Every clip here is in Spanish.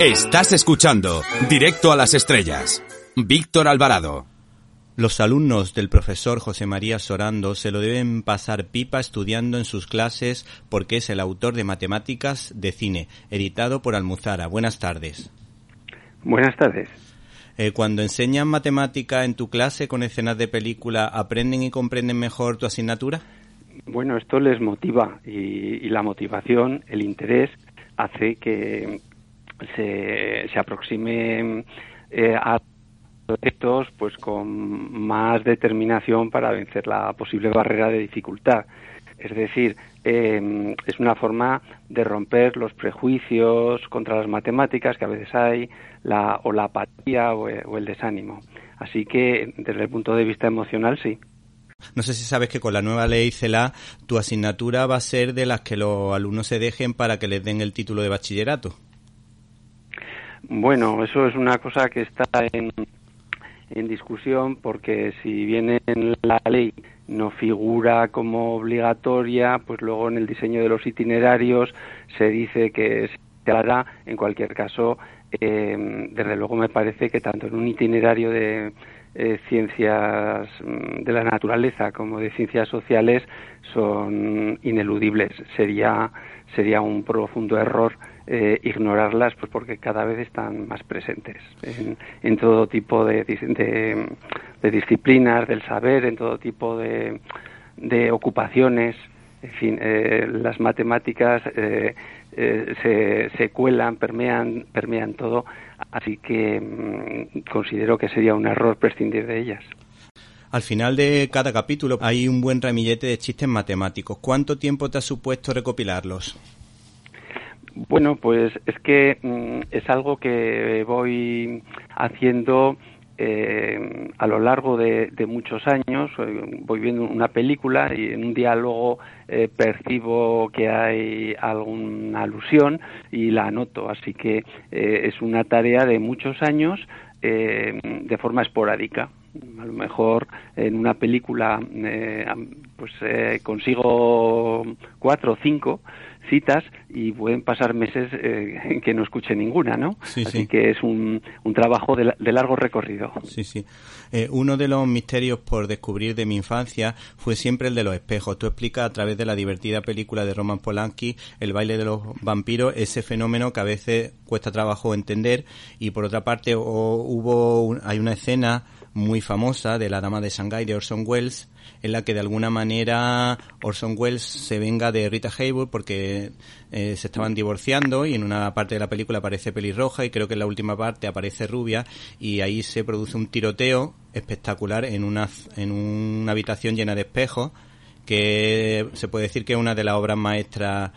Estás escuchando Directo a las Estrellas. Víctor Alvarado. Los alumnos del profesor José María Sorando se lo deben pasar pipa estudiando en sus clases porque es el autor de Matemáticas de Cine, editado por Almuzara. Buenas tardes. Buenas tardes. Eh, cuando enseñan matemática en tu clase con escenas de película, ¿aprenden y comprenden mejor tu asignatura? Bueno, esto les motiva y, y la motivación, el interés, hace que, se, se aproxime eh, a proyectos pues con más determinación para vencer la posible barrera de dificultad. Es decir, eh, es una forma de romper los prejuicios contra las matemáticas que a veces hay, la, o la apatía o, o el desánimo. Así que, desde el punto de vista emocional, sí. No sé si sabes que con la nueva ley CELA tu asignatura va a ser de las que los alumnos se dejen para que les den el título de bachillerato. Bueno, eso es una cosa que está en, en discusión porque si bien en la ley no figura como obligatoria, pues luego en el diseño de los itinerarios se dice que se hará. En cualquier caso, eh, desde luego me parece que tanto en un itinerario de eh, ciencias mm, de la naturaleza como de ciencias sociales son ineludibles. Sería, sería un profundo error eh, ignorarlas pues porque cada vez están más presentes en, en todo tipo de, de, disciplinas del saber, en todo tipo de, de ocupaciones. En fin, eh, las matemáticas eh, eh, se, se, cuelan, permean, permean todo, así que mmm, considero que sería un error prescindir de ellas. Al final de cada capítulo hay un buen ramillete de chistes matemáticos. ¿Cuánto tiempo te ha supuesto recopilarlos? Bueno, pues es que mm, es algo que voy haciendo eh, a lo largo de, muchos años. Eh, voy viendo una película y en un diálogo eh, percibo que hay alguna alusión y la anoto. Así que eh, es una tarea de muchos años eh, de forma esporádica. A lo mejor en una película pues consigo cuatro o cinco citas y pueden pasar meses eh, en que no escuche ninguna, ¿no? Sí, Así sí. que es un, un trabajo de, de, largo recorrido. Sí, sí. Eh, uno de los misterios por descubrir de mi infancia fue siempre el de los espejos. Tú explicas a través de la divertida película de Roman Polanski, El baile de los vampiros, ese fenómeno que a veces cuesta trabajo entender y por otra parte o, hubo un, hay una escena muy famosa de La Dama de Shanghái de Orson Welles en la que de alguna manera Orson Welles se venga de Rita Hayworth porque eh, se estaban divorciando y en una parte de la película aparece pelirroja y creo que en la última parte aparece rubia y ahí se produce un tiroteo espectacular en una, en una habitación llena de espejos que se puede decir que es una de las obras maestras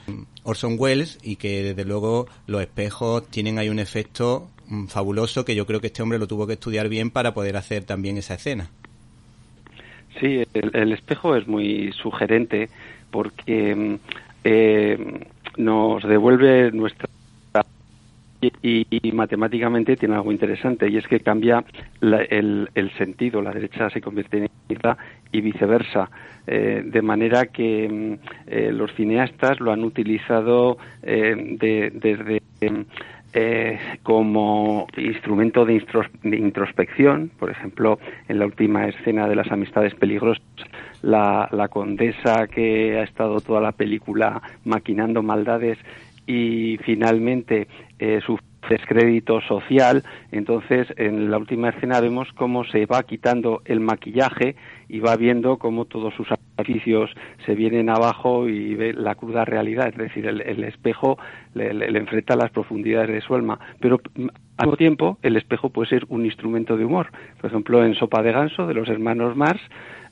Orson Welles y que desde luego los espejos tienen ahí un efecto fabuloso que yo creo que este hombre lo tuvo que estudiar bien para poder hacer también esa escena. Sí, el, el espejo es muy sugerente porque eh, nos devuelve nuestra y, matemáticamente tiene algo interesante y es que cambia la, el, el, sentido, la derecha se convierte en izquierda y viceversa, eh, de manera que eh, los cineastas lo han utilizado eh, de, desde eh, como instrumento de, de, introspección, por ejemplo, en la última escena de las amistades peligrosas, la, la condesa que ha estado toda la película maquinando maldades y finalmente eh, su descrédito social. Entonces, en la última escena vemos cómo se va quitando el maquillaje y va viendo cómo todos sus artificios se vienen abajo y ve la cruda realidad. Es decir, el, espejo le, le, le, enfrenta las profundidades de su alma. Pero al mismo tiempo, el espejo puede ser un instrumento de humor. Por ejemplo, en Sopa de Ganso, de los hermanos Mars,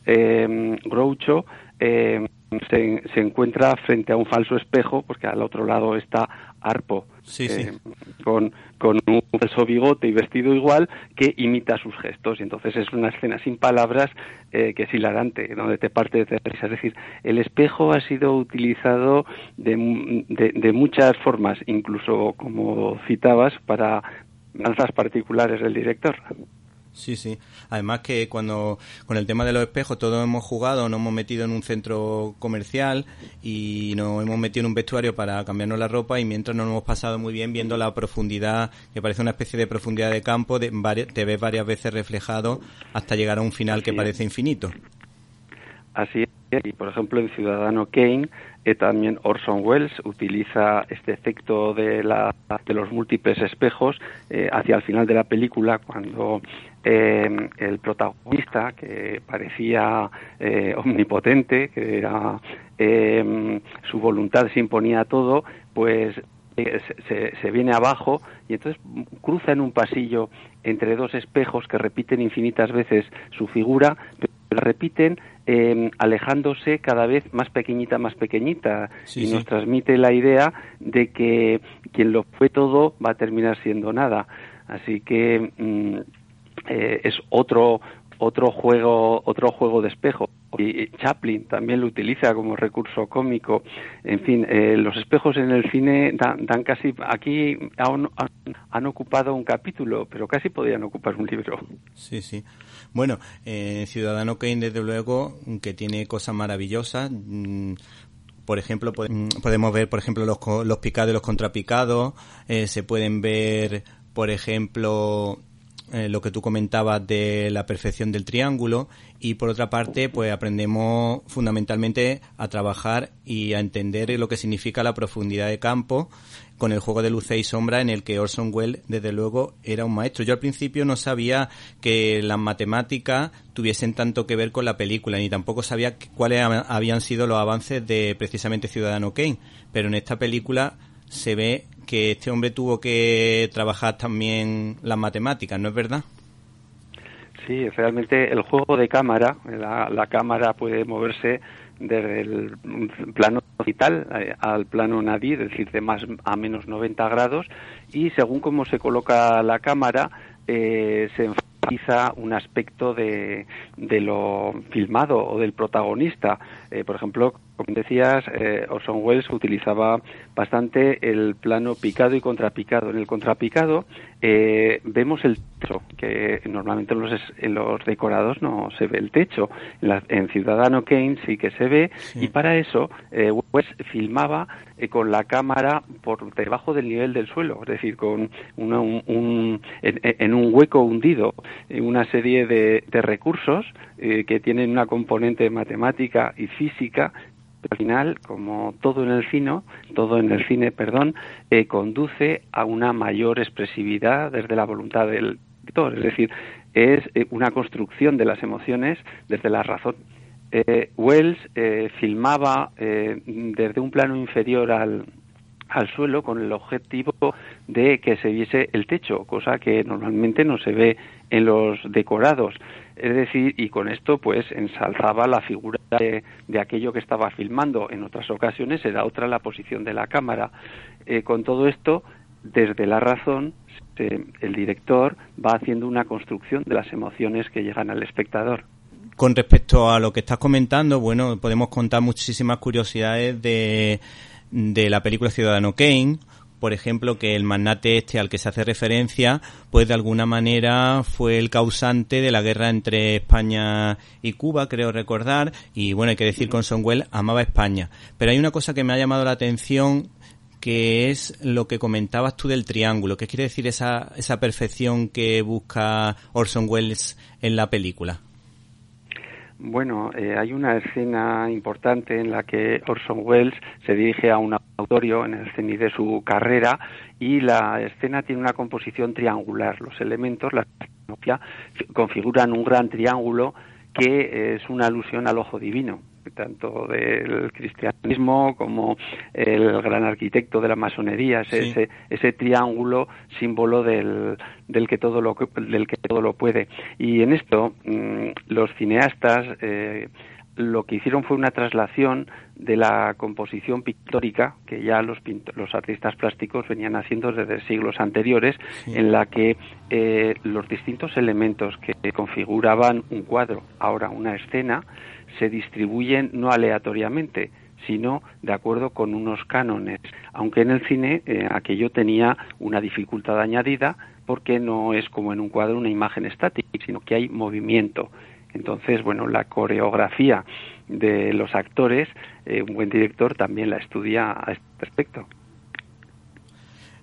eh, Groucho eh, se, se, encuentra frente a un falso espejo, porque al otro lado está Arpo, sí, eh, sí. Con, con, un falso bigote y vestido igual, que imita sus gestos. Y entonces es una escena sin palabras eh, que es hilarante, donde te parte de risa. Es decir, el espejo ha sido utilizado de, de, de muchas formas, incluso como citabas, para danzas particulares del director. Sí, sí. Además que cuando con el tema de los espejos todos hemos jugado, nos hemos metido en un centro comercial y nos hemos metido en un vestuario para cambiarnos la ropa y mientras nos hemos pasado muy bien viendo la profundidad, que parece una especie de profundidad de campo, de, te ves varias veces reflejado hasta llegar a un final que parece infinito. Así es. Y por ejemplo en Ciudadano Kane eh, también Orson Welles utiliza este efecto de, la, de los múltiples espejos eh, hacia el final de la película cuando eh, el protagonista que parecía omnipotente, que era su voluntad se imponía a todo, pues se, se, viene abajo y entonces cruza en un pasillo entre dos espejos que repiten infinitas veces su figura, repiten eh, alejándose cada vez más pequeñita, más pequeñita, y nos transmite la idea de que quien lo fue todo va a terminar siendo nada. Así que mm, eh, es otro otro juego otro juego de espejo. Y Chaplin también lo utiliza como recurso cómico. En fin eh, los espejos en el cine dan, casi aquí han, han, ocupado un capítulo pero casi podrían ocupar un libro. Sí sí bueno, eh, Ciudadano Kane, desde luego, que tiene cosas maravillosas. Mm, por ejemplo, mm, podemos ver, por ejemplo, los, los picados y los contrapicados. Eh, se pueden ver, por ejemplo, eh, lo que tú comentabas de la perfección del triángulo y por otra parte pues aprendemos fundamentalmente a trabajar y a entender lo que significa la profundidad de campo con el juego de luces y sombra en el que Orson Welles desde luego era un maestro. Yo al principio no sabía que las matemáticas tuviesen tanto que ver con la película ni tampoco sabía cuáles habían sido los avances de precisamente Ciudadano Kane, pero en esta película se ve que este hombre tuvo que trabajar también las matemáticas, ¿no es verdad? Sí, realmente el juego de cámara, la, cámara puede moverse desde el plano vital eh, al plano nadir, es decir, de más a menos 90 grados, y según cómo se coloca la cámara, eh, se enfatiza un aspecto de, de, lo filmado o del protagonista. Eh, por ejemplo, como decías, eh, Orson Welles utilizaba bastante el plano picado y contrapicado. En el contrapicado eh, vemos el techo, que normalmente en los, en los, decorados no se ve el techo. En, Ciudadano Kane sí que se ve, y para eso eh, Welles filmaba eh, con la cámara por debajo del nivel del suelo, es decir, con un, en, un hueco hundido, una serie de, de recursos que tienen una componente matemática y física al final, como todo en el cine, todo en el cine, perdón, eh, conduce a una mayor expresividad desde la voluntad del es decir, es eh, una construcción de las emociones desde la razón. Eh, Wells filmaba desde un plano inferior al, al suelo con el objetivo de que se viese el techo, cosa que normalmente no se ve en los decorados. Es decir, y con esto pues ensalzaba la figura de, aquello que estaba filmando. En otras ocasiones era otra la posición de la cámara. Eh, con todo esto, desde la razón, el director va haciendo una construcción de las emociones que llegan al espectador. Con respecto a lo que estás comentando, bueno, podemos contar muchísimas curiosidades de, de la película Ciudadano Kane por ejemplo, que el magnate este al que se hace referencia, pues de alguna manera fue el causante de la guerra entre España y Cuba, creo recordar, y bueno, hay que decir con Sonwell amaba España. Pero hay una cosa que me ha llamado la atención que es lo que comentabas tú del triángulo. ¿Qué quiere decir esa, esa perfección que busca Orson Welles en la película? Bueno, eh, hay una escena importante en la que Orson Welles se dirige a un auditorio en el cenit de su carrera y la escena tiene una composición triangular. Los elementos, la configuran un gran triángulo que es una alusión al ojo divino tanto del cristianismo como el gran arquitecto de la masonería, ese, ese triángulo símbolo del, del, que todo lo, del que todo lo puede. Y en esto mm, los cineastas eh, lo que hicieron fue una traslación de la composición pictórica que ya los, los artistas plásticos venían haciendo desde siglos anteriores, en la que eh, los distintos elementos que configuraban un cuadro, ahora una escena, se distribuyen no aleatoriamente, sino de acuerdo con unos cánones, aunque en el cine eh, aquello tenía una dificultad añadida porque no es como en un cuadro una imagen estática, sino que hay movimiento. Entonces, bueno, la coreografía de los actores, eh, un buen director también la estudia a este respecto.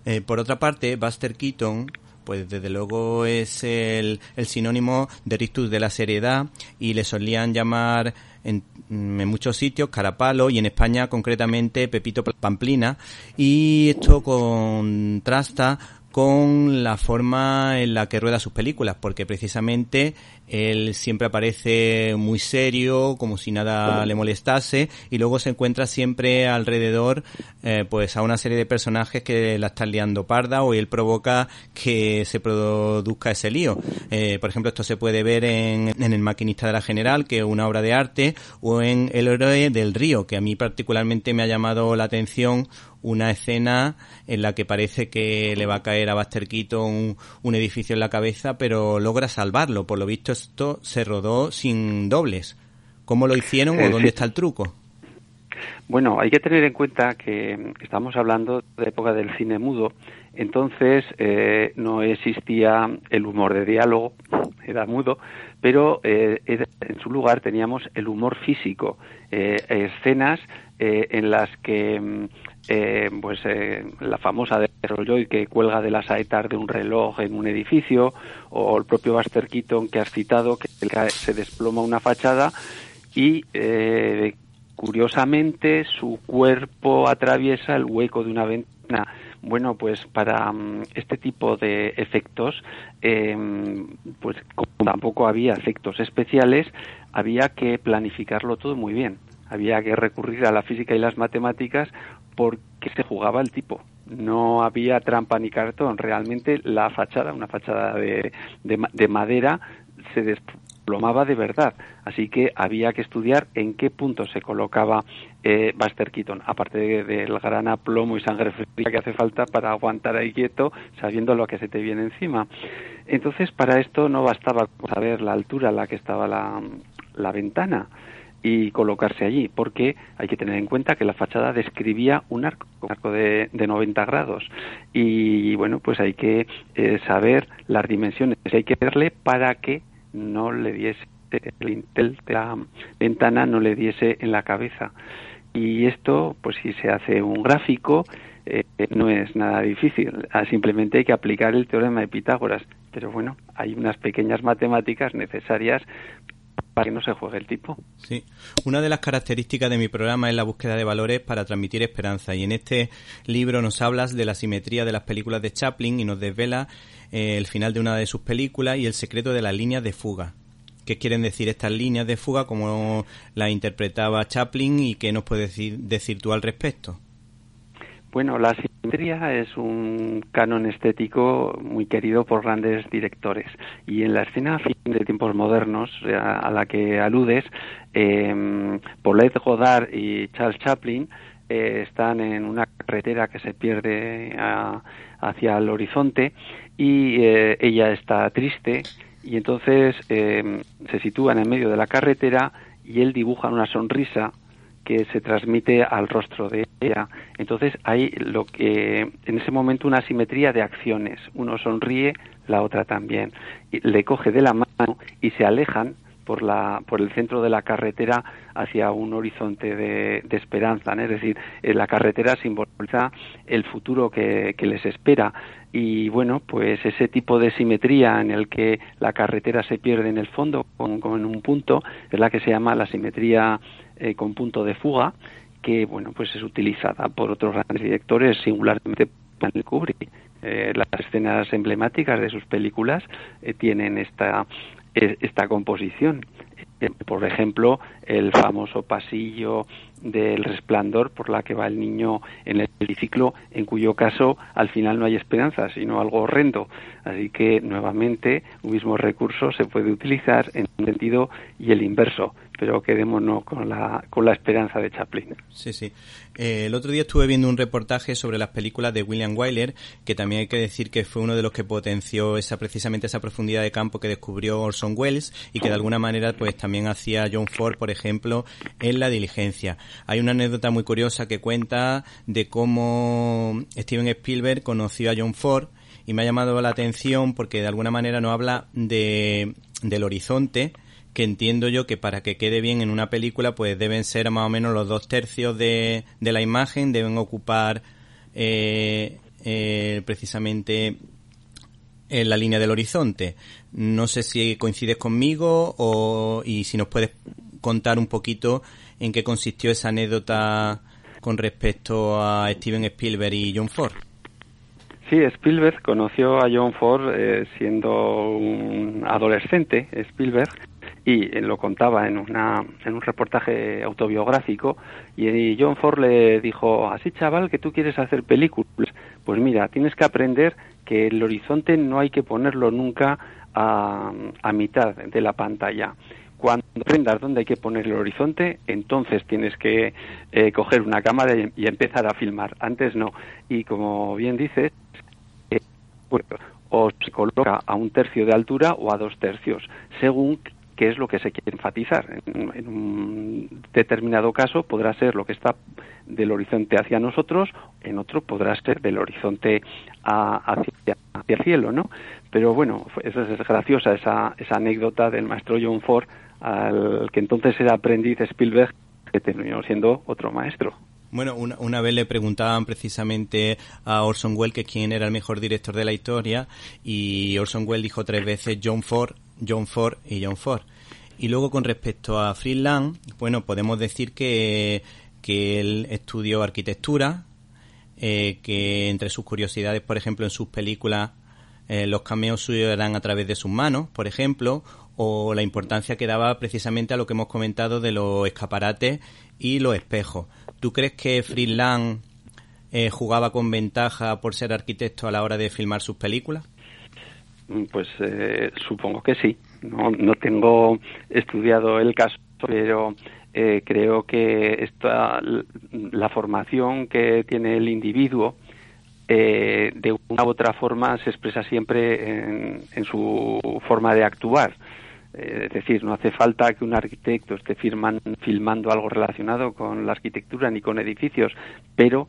Eh, por otra parte, Buster Keaton pues desde luego es el, sinónimo de rictus de la seriedad y le solían llamar en, en, muchos sitios Carapalo y en España concretamente Pepito Pamplina. Y esto contrasta con la forma en la que rueda sus películas, porque precisamente él siempre aparece muy serio, como si nada le molestase, y luego se encuentra siempre alrededor, eh, pues a una serie de personajes que la están liando parda o él provoca que se produzca ese lío. Eh, por ejemplo, esto se puede ver en, en, El maquinista de la general, que es una obra de arte, o en El héroe del río, que a mí particularmente me ha llamado la atención una escena en la que parece que le va a caer a Buster Keaton un, edificio en la cabeza, pero logra salvarlo. Por lo visto esto se rodó sin dobles. ¿Cómo lo hicieron o eh, dónde está el truco? Bueno, hay que tener en cuenta que estamos hablando de época del cine mudo, entonces eh, no existía el humor de diálogo, era mudo, pero eh, en su lugar teníamos el humor físico, escenas en las que mm, eh, pues eh, la famosa de Rolloy que cuelga de las saetas de un reloj en un edificio, o el propio Buster Keaton que has citado, que se desploma una fachada y eh, curiosamente su cuerpo atraviesa el hueco de una ventana. Bueno, pues para um, este tipo de efectos, em, pues como tampoco había efectos especiales, había que planificarlo todo muy bien había que recurrir a la física y las matemáticas porque se jugaba el tipo. No había trampa ni cartón. Realmente la fachada, una fachada de, de, madera, se desplomaba de verdad. Así que había que estudiar en qué punto se colocaba eh, Buster Keaton, aparte del gran aplomo y sangre fría que hace falta para aguantar ahí quieto, sabiendo lo que se te viene encima. Entonces, para esto no bastaba saber la altura a la que estaba la, la ventana y colocarse allí, porque hay que tener en cuenta que la fachada describía un arco, un arco de, de 90 grados y bueno, pues hay que eh, saber las dimensiones, hay que verle para que no le diese el de la ventana no le diese en la cabeza. Y esto, pues si se hace un gráfico, eh, no es nada difícil, ah, simplemente hay que aplicar el teorema de Pitágoras. Pero bueno, hay unas pequeñas matemáticas necesarias para que no se juegue el tipo. Sí, una de las características de mi programa es la búsqueda de valores para transmitir esperanza y en este libro nos hablas de la simetría de las películas de Chaplin y nos desvela eh, el final de una de sus películas y el secreto de las líneas de fuga. ¿Qué quieren decir estas líneas de fuga, como la interpretaba Chaplin y qué nos puedes decir, decir tú al respecto? Bueno, la simetría es un canon estético muy querido por grandes directores. Y en la escena de tiempos modernos a, la que aludes, eh, Paulette Godard y Charles Chaplin eh, están en una carretera que se pierde hacia el horizonte y eh, ella está triste y entonces eh, se sitúan en medio de la carretera y él dibuja una sonrisa que se transmite al rostro de ella. Entonces hay lo que en ese momento una simetría de acciones. Uno sonríe, la otra también. Le coge de la mano y se alejan por, la, por el centro de la carretera hacia un horizonte de, esperanza. Es decir, eh, la carretera simboliza el futuro que, les espera. Y bueno, pues ese tipo de simetría en el que la carretera se pierde en el fondo, como en un punto, es la que se llama la simetría eh, con punto de fuga, que bueno, pues es utilizada por otros grandes directores, singularmente Stanley Kubrick. Eh, las escenas emblemáticas de sus películas eh, tienen esta, esta composición. Por ejemplo, el famoso pasillo del resplandor por la que va el niño en el ciclo, en cuyo caso al final no hay esperanza, sino algo horrendo. Así que nuevamente un mismo recurso se puede utilizar en un sentido y el inverso pero quedémonos con la, con la esperanza de Chaplin. Sí, sí. Eh, el otro día estuve viendo un reportaje sobre las películas de William Wyler, que también hay que decir que fue uno de los que potenció esa precisamente esa profundidad de campo que descubrió Orson Welles y que de alguna manera pues también hacía John Ford, por ejemplo, en La diligencia. Hay una anécdota muy curiosa que cuenta de cómo Steven Spielberg conoció a John Ford y me ha llamado la atención porque de alguna manera no habla de, del horizonte, que entiendo yo que para que quede bien en una película pues deben ser más o menos los dos tercios de, de la imagen, deben ocupar eh, eh, precisamente en la línea del horizonte. No sé si coincides conmigo o, y si nos puedes contar un poquito en qué consistió esa anécdota con respecto a Steven Spielberg y John Ford. Sí, Spielberg conoció a John Ford eh, siendo un adolescente, Spielberg, y lo contaba en, una, en un reportaje autobiográfico y John Ford le dijo, así chaval que tú quieres hacer películas, pues mira, tienes que aprender que el horizonte no hay que ponerlo nunca a, a mitad de la pantalla. Cuando aprendas dónde hay que poner el horizonte, entonces tienes que eh, coger una cámara y, empezar a filmar. Antes no. Y como bien dices, eh, o se coloca a un tercio de altura o a dos tercios, según qué es lo que se quiere enfatizar. En, un determinado caso podrá ser lo que está del horizonte hacia nosotros, en otro podrá ser del horizonte hacia, hacia, el cielo, ¿no? Pero bueno, es, es graciosa esa, esa anécdota del maestro John Ford, al que entonces era aprendiz Spielberg, que terminó siendo otro maestro. Bueno, una, una, vez le preguntaban precisamente a Orson Welles que quién era el mejor director de la historia y Orson Welles dijo tres veces John Ford John Ford y John Ford. Y luego con respecto a Friedland, bueno, podemos decir que, que él estudió arquitectura, eh, que entre sus curiosidades, por ejemplo, en sus películas, eh, los cameos suyos eran a través de sus manos, por ejemplo, o la importancia que daba precisamente a lo que hemos comentado de los escaparates y los espejos. ¿Tú crees que Friedland eh, jugaba con ventaja por ser arquitecto a la hora de filmar sus películas? Pues eh, supongo que sí. No, no tengo estudiado el caso, pero eh, creo que esta, la formación que tiene el individuo eh, de una u otra forma se expresa siempre en, su forma de actuar. es decir, no hace falta que un arquitecto esté firman, filmando algo relacionado con la arquitectura ni con edificios, pero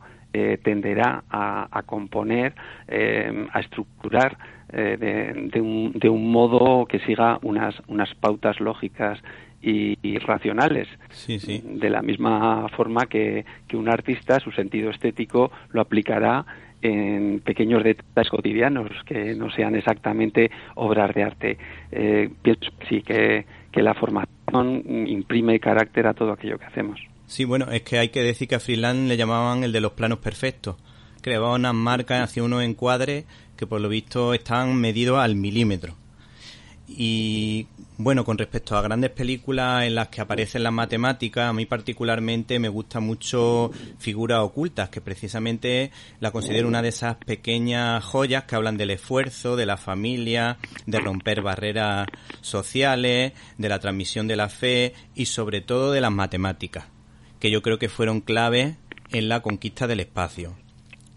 tenderá a, a componer, a estructurar eh, de, un, de, un, modo que siga unas, unas pautas lógicas y, racionales. De la misma forma que, que, un artista, su sentido estético, lo aplicará en pequeños detalles cotidianos que no sean exactamente obras de arte. Eh, pienso sí que, que la formación imprime carácter a todo aquello que hacemos. Sí, bueno, es que hay que decir que a Freeland le llamaban el de los planos perfectos. Creaba unas marcas, hacía unos encuadres que por lo visto están medidos al milímetro. Y bueno, con respecto a grandes películas en las que aparecen las matemáticas, a mí particularmente me gusta mucho Figuras Ocultas, que precisamente la considero una de esas pequeñas joyas que hablan del esfuerzo, de la familia, de romper barreras sociales, de la transmisión de la fe y sobre todo de las matemáticas, que yo creo que fueron claves en la conquista del espacio.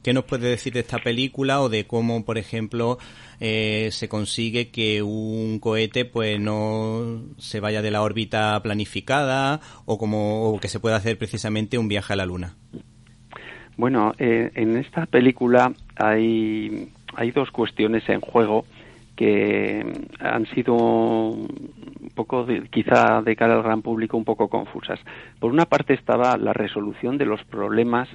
¿Qué nos puede decir de esta película o de cómo, por ejemplo, eh, se consigue que un cohete pues no se vaya de la órbita planificada o como que se pueda hacer precisamente un viaje a la Luna? Bueno, eh, en esta película hay, hay dos cuestiones en juego que han sido poco, quizá de cara al gran público, un poco confusas. Por una parte estaba la resolución de los problemas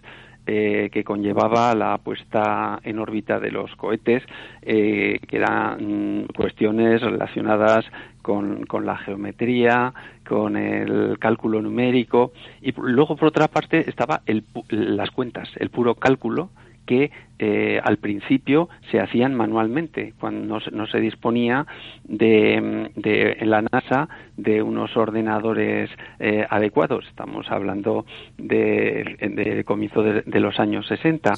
eh, que conllevaba la puesta en órbita de los cohetes, eh, que eran cuestiones relacionadas con, la geometría, con el cálculo numérico, y luego, por otra parte, estaba las cuentas, el puro cálculo que eh, al principio se hacían manualmente, cuando no se, disponía de, de, en la NASA de unos ordenadores eh, adecuados. Estamos hablando del de, comienzo de, los años 60.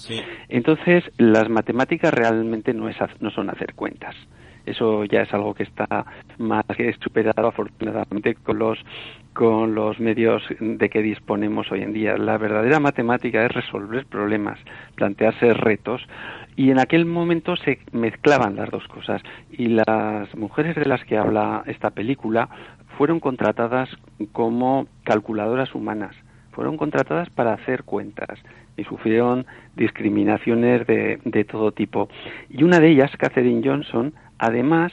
Entonces, las matemáticas realmente no, es, no son hacer cuentas. Eso ya es algo que está más que superado afortunadamente con los con los medios de que disponemos hoy en día. La verdadera matemática es resolver problemas, plantearse retos y en aquel momento se mezclaban las dos cosas y las mujeres de las que habla esta película fueron contratadas como calculadoras humanas fueron contratadas para hacer cuentas y sufrieron discriminaciones de, de todo tipo. Y una de ellas, Catherine Johnson, además,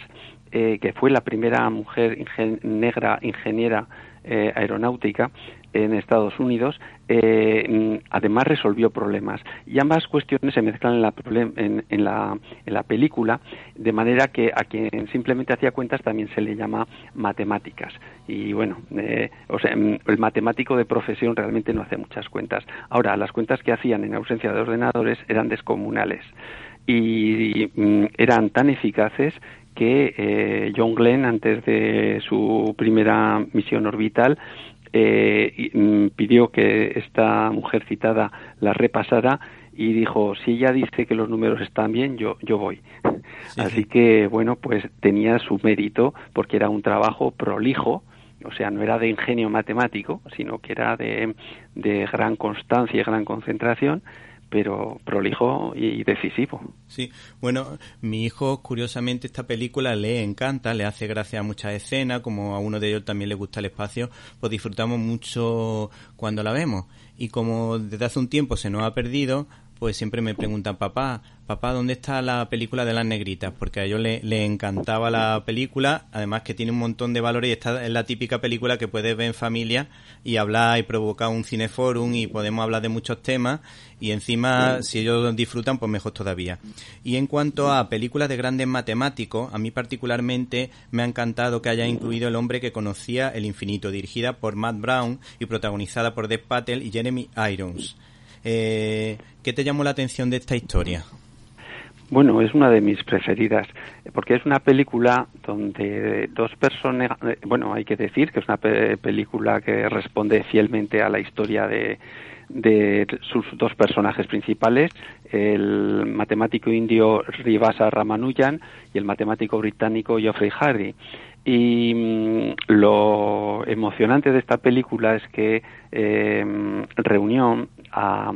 eh, que fue la primera mujer negra ingeniera eh, aeronáutica en Estados Unidos, eh, además resolvió problemas. Y ambas cuestiones se mezclan en la, en, la, en la película, de manera que a quien simplemente hacía cuentas también se le llama matemáticas. Y bueno, eh, o sea, mm, el matemático de profesión realmente no hace muchas cuentas. Ahora, las cuentas que hacían en ausencia de ordenadores eran descomunales y mm, eran tan eficaces que eh, John Glenn, antes de su primera misión orbital, eh, mm, pidió que esta mujer citada la repasara y dijo, si ella dice que los números están bien, yo, yo voy. Así que, bueno, pues tenía su mérito porque era un trabajo prolijo, o sea, no era de ingenio matemático, sino que era de, de gran constancia y gran concentración pero prolijo y decisivo. Sí, bueno, mi hijo, curiosamente, esta película le encanta, le hace gracia a muchas escenas, como a uno de ellos también le gusta el espacio, pues disfrutamos mucho cuando la vemos. Y como desde hace un tiempo se nos ha perdido, pues siempre me preguntan, papá, papá, ¿dónde está la película de las negritas? Porque a ellos le, encantaba la película, además que tiene un montón de valores y esta es la típica película que puedes ver en familia y hablar y provocar un cineforum y podemos hablar de muchos temas y encima si ellos disfrutan pues mejor todavía. Y en cuanto a películas de grandes matemáticos, a mí particularmente me ha encantado que haya incluido El hombre que conocía el infinito, dirigida por Matt Brown y protagonizada por Dev Patel y Jeremy Irons. Eh, ¿Qué te llamó la atención de esta historia? Bueno, es una de mis preferidas, porque es una película donde dos personas, bueno, hay que decir que es una película que responde fielmente a la historia de, sus dos personajes principales, el matemático indio Rivasa Ramanujan y el matemático británico Geoffrey Hardy. Y mm, lo emocionante de esta película es que eh, reunió a,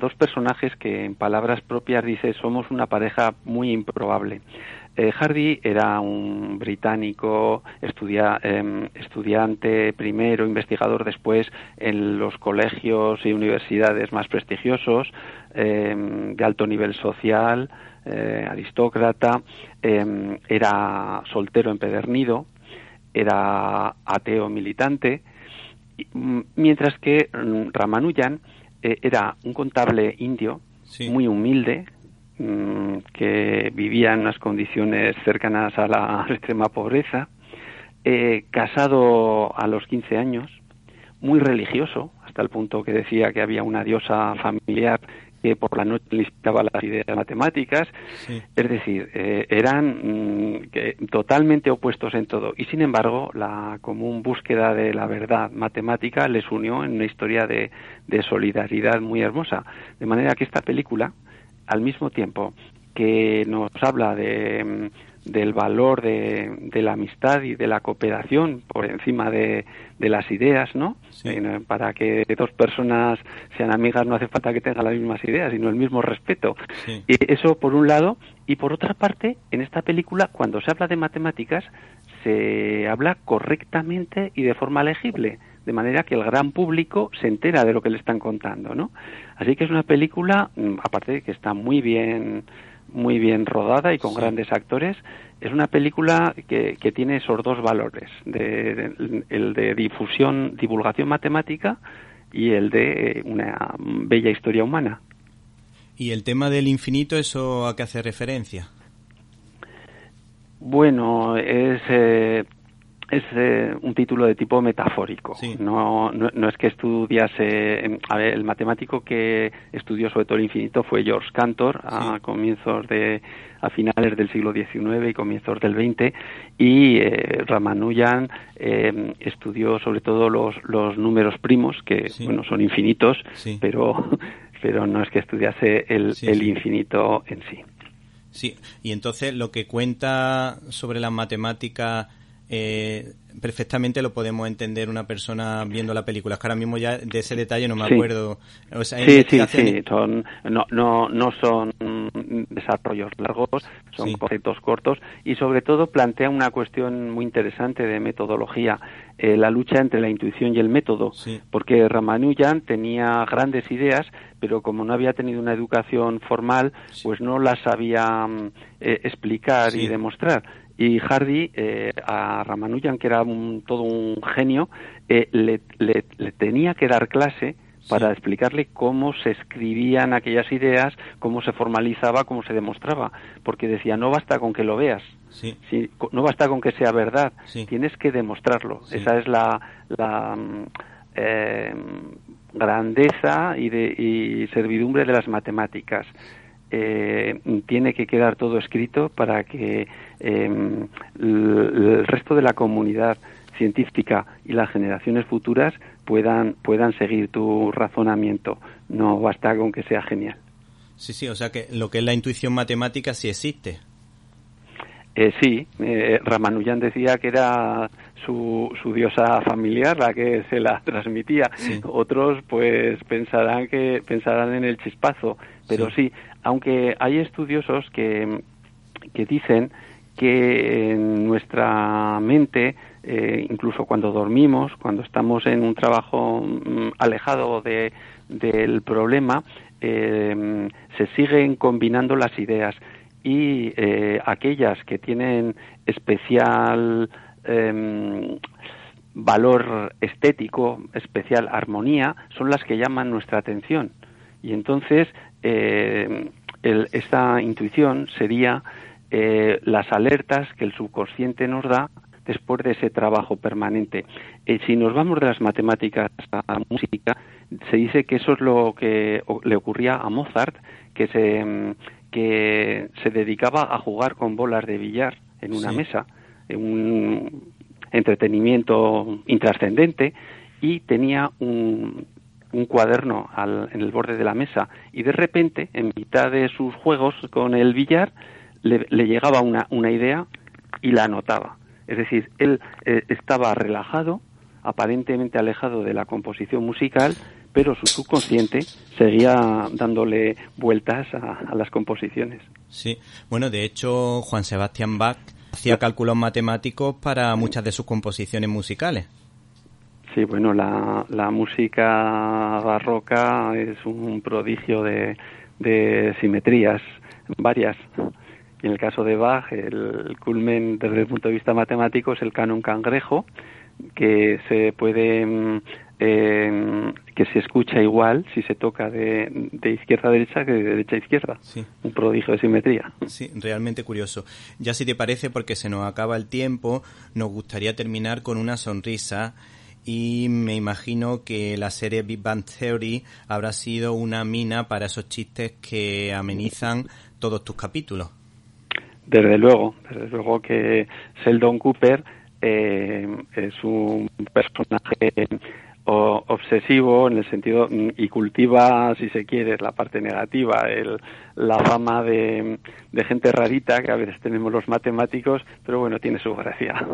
dos personajes que en palabras propias dice somos una pareja muy improbable. Eh, Hardy era un británico, em, estudiante primero, investigador después en los colegios y universidades más prestigiosos, em, de alto nivel social, eh, aristócrata, em, era soltero empedernido, era ateo militante, mm, mientras que mm, Ramanujan eh, era un contable indio, muy humilde, mm, que vivía en unas condiciones cercanas a la extrema pobreza, eh, casado a los 15 años, muy religioso, hasta el punto que decía que había una diosa familiar que por la noche listaba las ideas matemáticas, es decir, eh, eran mm, totalmente opuestos en todo. Y sin embargo la común búsqueda de la verdad matemática les unió en una historia de, de solidaridad muy hermosa, de manera que esta película, al mismo tiempo que nos habla de del valor de, la amistad y de la cooperación por encima de, las ideas, ¿no? Eh, para que dos personas sean amigas no hace falta que tengan las mismas ideas, sino el mismo respeto. Y eso por un lado. Y por otra parte, en esta película, cuando se habla de matemáticas, se habla correctamente y de forma legible de manera que el gran público se entera de lo que le están contando, ¿no? Así que es una película, mm, aparte de que está muy bien muy bien rodada y con grandes actores. Es una película que, que tiene esos dos valores, de, el de difusión, divulgación matemática y el de una bella historia humana. ¿Y el tema del infinito, eso a qué hace referencia? Bueno, es eh, es eh, un título de tipo metafórico. No, no, es que estudiase. Em, a ver, el matemático que estudió sobre todo el infinito fue George Cantor a comienzos de. a finales del siglo XIX y comienzos del XX. Y eh, Ramanujan em, estudió sobre todo los, los números primos, que bueno, son infinitos, pero, pero no es que estudiase el, el infinito en sí. Sí, y entonces lo que cuenta sobre las matemáticas eh, perfectamente lo podemos entender una persona viendo la película. Es que ahora mismo ya de ese detalle no me acuerdo. sí, sí, sí, son, no, no, no son desarrollos largos, son conceptos cortos y sobre todo plantea una cuestión muy interesante de metodología, eh, la lucha entre la intuición y el método, porque Ramanujan tenía grandes ideas, pero como no había tenido una educación formal, pues no las sabía mm, eh, explicar y demostrar y Hardy eh, a Ramanujan, que era todo un genio, eh, le, tenía que dar clase para explicarle cómo se escribían aquellas ideas, cómo se formalizaba, cómo se demostraba, porque decía, no basta con que lo veas, no basta con que sea verdad, tienes que demostrarlo. Esa es la, la mm, eh, grandeza y, de, y servidumbre de las matemáticas. Eh, tiene que quedar todo escrito para que em, el resto de la comunidad científica y las generaciones futuras puedan, puedan seguir tu razonamiento. No basta con que sea genial. Sí, sí, o sea que lo que es la intuición matemática sí existe. Eh, sí, eh, Ramanujan decía que era su, su, diosa familiar la que se la transmitía. Otros pues pensarán que pensarán en el chispazo, pero sí aunque hay estudiosos que, que dicen que en nuestra mente, eh, incluso cuando dormimos, cuando estamos en un trabajo mm, alejado de, del problema, eh, se siguen combinando las ideas y eh, aquellas que tienen especial em, valor estético, especial armonía, son las que llaman nuestra atención. Y entonces eh, esta intuición sería eh, las alertas que el subconsciente nos da después de ese trabajo permanente. Eh, si nos vamos de las matemáticas a la música, se dice que eso es lo que le ocurría a Mozart, que se, mm, que se dedicaba a jugar con bolas de billar en una mesa, en un entretenimiento intrascendente, y tenía un, un cuaderno en el borde de la mesa y de repente, en mitad de sus juegos con el billar, le, llegaba una, una, idea y la anotaba. Es decir, él eh, estaba relajado, aparentemente alejado de la composición musical, pero su subconsciente seguía dándole vueltas a, a las composiciones. Sí, bueno, de hecho, Juan Sebastián Bach hacía cálculos matemáticos para muchas de sus composiciones musicales. Sí, bueno, la, la música barroca es un prodigio de, de simetrías varias. Y en el caso de Bach, el culmen desde el punto de vista matemático es el canon cangrejo, que se puede eh, que se escucha igual si se toca de, de, izquierda a derecha que de derecha a izquierda. Sí. Un prodigio de simetría. Sí, realmente curioso. Ya si te parece, porque se nos acaba el tiempo, nos gustaría terminar con una sonrisa y me imagino que la serie Big Bang Theory habrá sido una mina para esos chistes que amenizan todos tus capítulos. Desde luego, desde luego que Sheldon Cooper eh, es un personaje obsesivo en el sentido y cultiva, si se quiere, la parte negativa, el, la fama de, de gente rarita que a veces tenemos los matemáticos, pero bueno, tiene su gracia.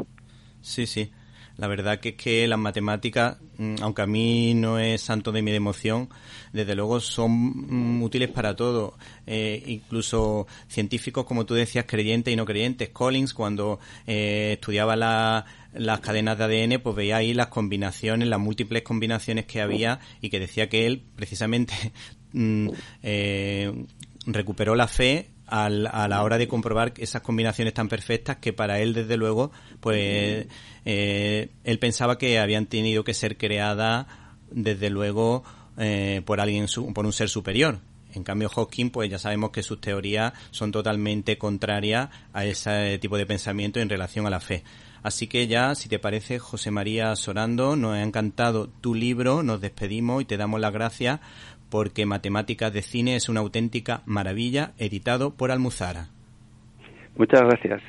Sí, sí. La verdad que es que las matemáticas, mm, aunque a mí no es santo de mi democión, desde luego son mm, útiles para todo. Eh, incluso científicos, como tú decías, creyentes y no creyentes. Collins, cuando eh, estudiaba las cadenas de ADN, pues veía ahí las combinaciones, las múltiples combinaciones que había y que decía que él precisamente mm, eh, recuperó la fe a la hora de comprobar esas combinaciones tan perfectas que para él, desde luego, pues eh, él pensaba que habían tenido que ser creadas, desde luego, eh, por alguien, por un ser superior. En cambio, Hawking, pues ya sabemos que sus teorías son totalmente contrarias a ese tipo de pensamiento en relación a la fe. Así que ya, si te parece, José María Sorando, nos ha encantado tu libro, nos despedimos y te damos las gracias porque Matemáticas de Cine es una auténtica maravilla, editado por Almuzara. Muchas gracias.